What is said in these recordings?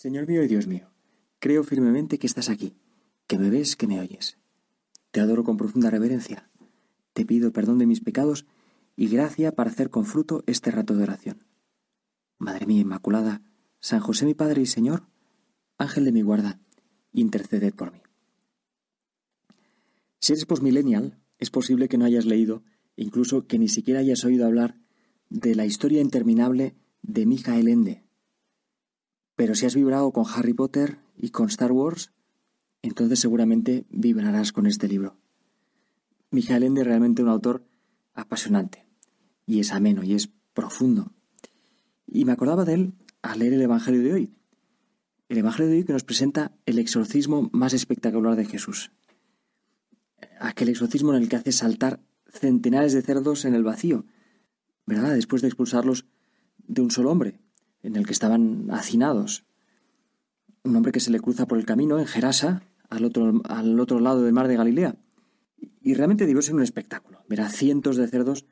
Señor mío y Dios mío, creo firmemente que estás aquí, que me ves, que me oyes. Te adoro con profunda reverencia. Te pido perdón de mis pecados y gracia para hacer con fruto este rato de oración. Madre mía Inmaculada, San José mi Padre y Señor, Ángel de mi guarda, interceded por mí. Si eres postmillennial, es posible que no hayas leído, incluso que ni siquiera hayas oído hablar de la historia interminable de Michael Ende. Pero si has vibrado con Harry Potter y con Star Wars, entonces seguramente vibrarás con este libro. Michael Ende es realmente un autor apasionante, y es ameno, y es profundo. Y me acordaba de él al leer el Evangelio de hoy. El Evangelio de hoy que nos presenta el exorcismo más espectacular de Jesús aquel exorcismo en el que hace saltar centenares de cerdos en el vacío, ¿verdad? Después de expulsarlos de un solo hombre, en el que estaban hacinados. Un hombre que se le cruza por el camino en Gerasa, al otro, al otro lado del mar de Galilea. Y realmente debió ser un espectáculo. Ver a cientos de cerdos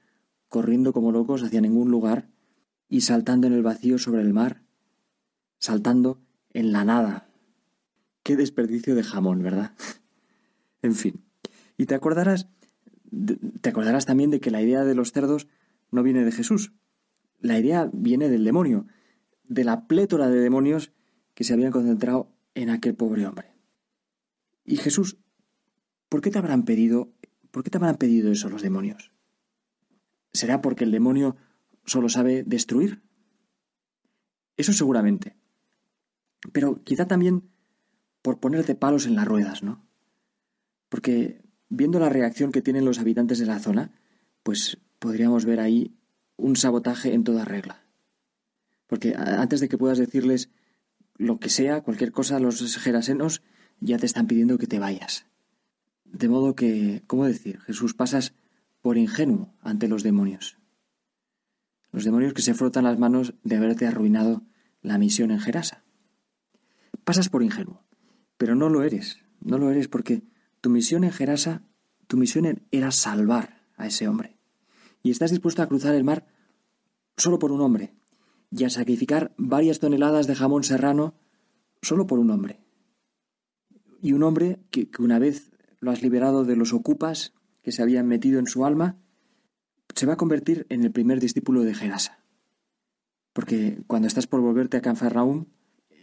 corriendo como locos hacia ningún lugar y saltando en el vacío sobre el mar, saltando en la nada. Qué desperdicio de jamón, ¿verdad? en fin. Y te acordarás, te acordarás también de que la idea de los cerdos no viene de Jesús. La idea viene del demonio, de la plétora de demonios que se habían concentrado en aquel pobre hombre. Y Jesús, ¿por qué te habrán pedido, por qué te habrán pedido eso los demonios? ¿Será porque el demonio solo sabe destruir? Eso seguramente. Pero quizá también por ponerte palos en las ruedas, ¿no? Porque Viendo la reacción que tienen los habitantes de la zona, pues podríamos ver ahí un sabotaje en toda regla. Porque antes de que puedas decirles lo que sea, cualquier cosa los gerasenos, ya te están pidiendo que te vayas. De modo que, ¿cómo decir? Jesús pasas por ingenuo ante los demonios. Los demonios que se frotan las manos de haberte arruinado la misión en Gerasa. Pasas por ingenuo, pero no lo eres, no lo eres porque tu misión en Gerasa, tu misión era salvar a ese hombre. Y estás dispuesto a cruzar el mar solo por un hombre y a sacrificar varias toneladas de jamón serrano solo por un hombre. Y un hombre que, una vez lo has liberado de los ocupas que se habían metido en su alma, se va a convertir en el primer discípulo de Gerasa. Porque cuando estás por volverte a Canfarnaum,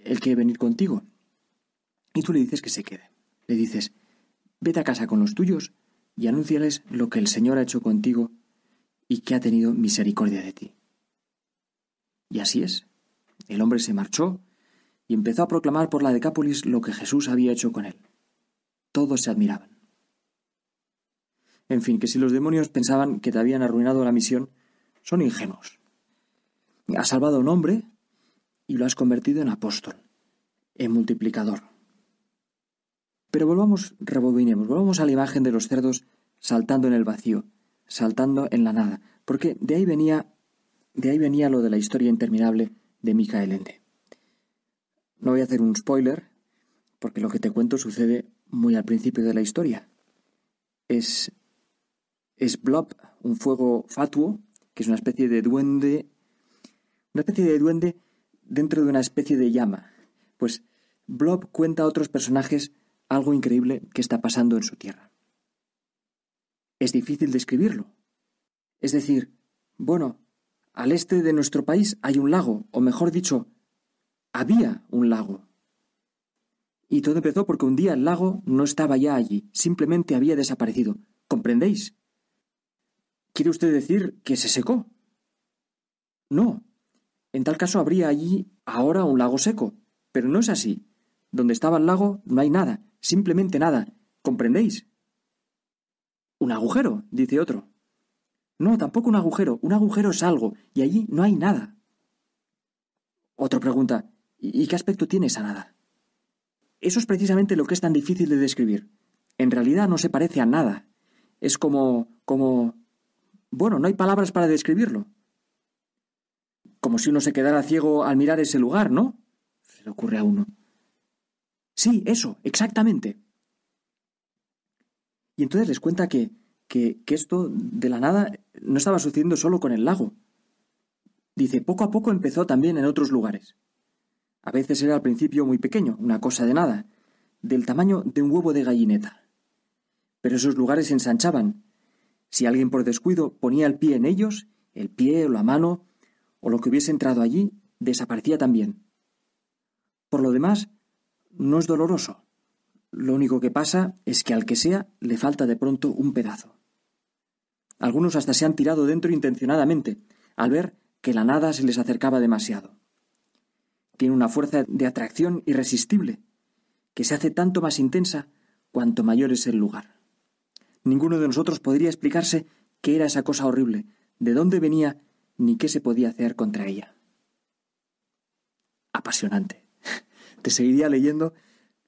él quiere venir contigo. Y tú le dices que se quede. Le dices, Vete a casa con los tuyos y anúnciales lo que el Señor ha hecho contigo y que ha tenido misericordia de ti. Y así es. El hombre se marchó y empezó a proclamar por la Decápolis lo que Jesús había hecho con él. Todos se admiraban. En fin, que si los demonios pensaban que te habían arruinado la misión, son ingenuos. Has salvado a un hombre y lo has convertido en apóstol, en multiplicador. Pero volvamos, rebobinemos, volvamos a la imagen de los cerdos saltando en el vacío, saltando en la nada, porque de ahí venía, de ahí venía lo de la historia interminable de Michael Ende. No voy a hacer un spoiler, porque lo que te cuento sucede muy al principio de la historia. Es, es Blob, un fuego fatuo, que es una especie de duende, una especie de duende dentro de una especie de llama. Pues Blob cuenta a otros personajes algo increíble que está pasando en su tierra. Es difícil describirlo. Es decir, bueno, al este de nuestro país hay un lago, o mejor dicho, había un lago. Y todo empezó porque un día el lago no estaba ya allí, simplemente había desaparecido. ¿Comprendéis? ¿Quiere usted decir que se secó? No. En tal caso habría allí ahora un lago seco, pero no es así. Donde estaba el lago no hay nada, Simplemente nada. ¿Comprendéis? Un agujero, dice otro. No, tampoco un agujero. Un agujero es algo, y allí no hay nada. Otro pregunta, ¿y qué aspecto tiene esa nada? Eso es precisamente lo que es tan difícil de describir. En realidad no se parece a nada. Es como... como... Bueno, no hay palabras para describirlo. Como si uno se quedara ciego al mirar ese lugar, ¿no? Se le ocurre a uno. Sí, eso, exactamente. Y entonces les cuenta que, que, esto de la nada no estaba sucediendo solo con el lago. Dice, poco a poco empezó también en otros lugares. A veces era al principio muy pequeño, una cosa de nada, del tamaño de un huevo de gallineta. Pero esos lugares se ensanchaban. Si alguien por descuido ponía el pie en ellos, el pie o la mano, o lo que hubiese entrado allí, desaparecía también. Por lo demás, no es doloroso. Lo único que pasa es que al que sea le falta de pronto un pedazo. Algunos hasta se han tirado dentro intencionadamente, al ver que la nada se les acercaba demasiado tiene una fuerza de atracción irresistible, que se hace tanto más intensa cuanto mayor es el lugar. Ninguno de nosotros podría explicarse qué era esa cosa horrible, de dónde venía, ni qué se podía hacer contra ella. Apasionante. Te seguiría leyendo,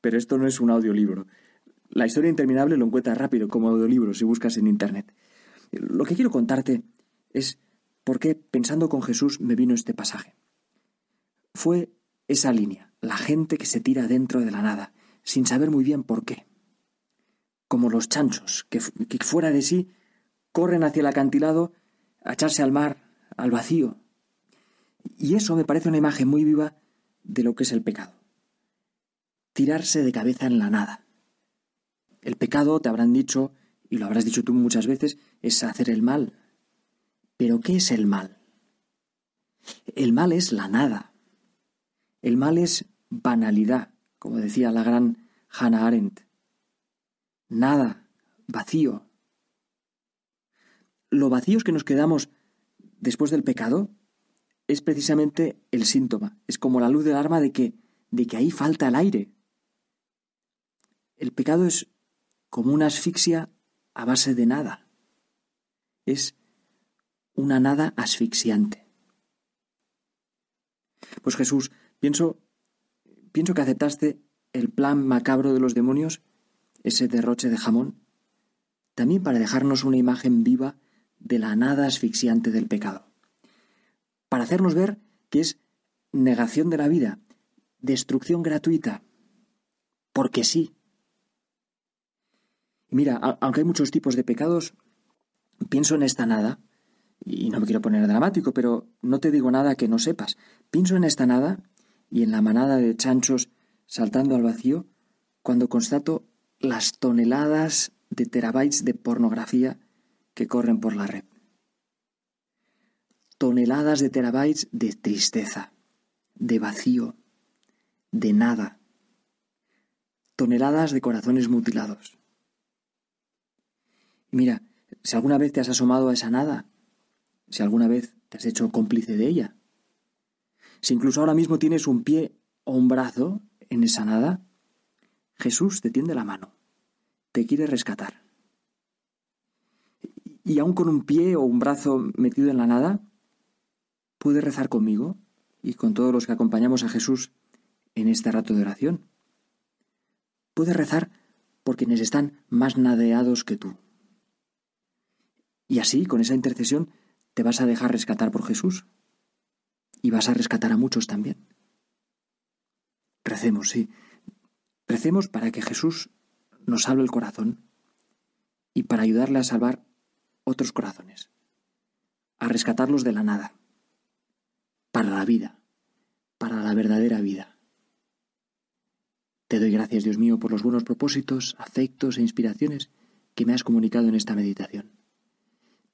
pero esto no es un audiolibro. La historia interminable lo encuentras rápido como audiolibro si buscas en Internet. Lo que quiero contarte es por qué, pensando con Jesús, me vino este pasaje. Fue esa línea, la gente que se tira dentro de la nada, sin saber muy bien por qué. Como los chanchos, que, fuera de sí corren hacia el acantilado a echarse al mar, al vacío. Y eso me parece una imagen muy viva de lo que es el pecado. Tirarse de cabeza en la nada. El pecado, te habrán dicho, y lo habrás dicho tú muchas veces, es hacer el mal. Pero ¿qué es el mal? El mal es la nada, el mal es banalidad, como decía la gran Hannah Arendt. Nada, vacío. Lo vacíos que nos quedamos después del pecado es precisamente el síntoma, es como la luz del arma de que, de que ahí falta el aire. El pecado es como una asfixia a base de nada. Es una nada asfixiante. Pues Jesús Pienso, pienso que aceptaste el plan macabro de los demonios, ese derroche de jamón, también para dejarnos una imagen viva de la nada asfixiante del pecado. Para hacernos ver que es negación de la vida, destrucción gratuita, porque sí. Mira, aunque hay muchos tipos de pecados, pienso en esta nada, y no me quiero poner dramático, pero no te digo nada que no sepas. Pienso en esta nada y en la manada de chanchos saltando al vacío cuando constato las toneladas de terabytes de pornografía que corren por la red. Toneladas de terabytes de tristeza, de vacío, de nada. Toneladas de corazones mutilados. Mira, si alguna vez te has asomado a esa nada, si alguna vez te has hecho cómplice de ella, si incluso ahora mismo tienes un pie o un brazo en esa nada, Jesús te tiende la mano, te quiere rescatar. Y aún con un pie o un brazo metido en la nada, puedes rezar conmigo y con todos los que acompañamos a Jesús en este rato de oración. Puedes rezar por quienes están más nadeados que tú. Y así, con esa intercesión, te vas a dejar rescatar por Jesús y vas a rescatar a muchos también. Recemos, sí. Recemos para que Jesús nos salve el corazón y para ayudarle a salvar otros corazones, a rescatarlos de la nada, para la vida, para la verdadera vida. Te doy gracias, Dios mío, por los buenos propósitos, afectos e inspiraciones que me has comunicado en esta meditación.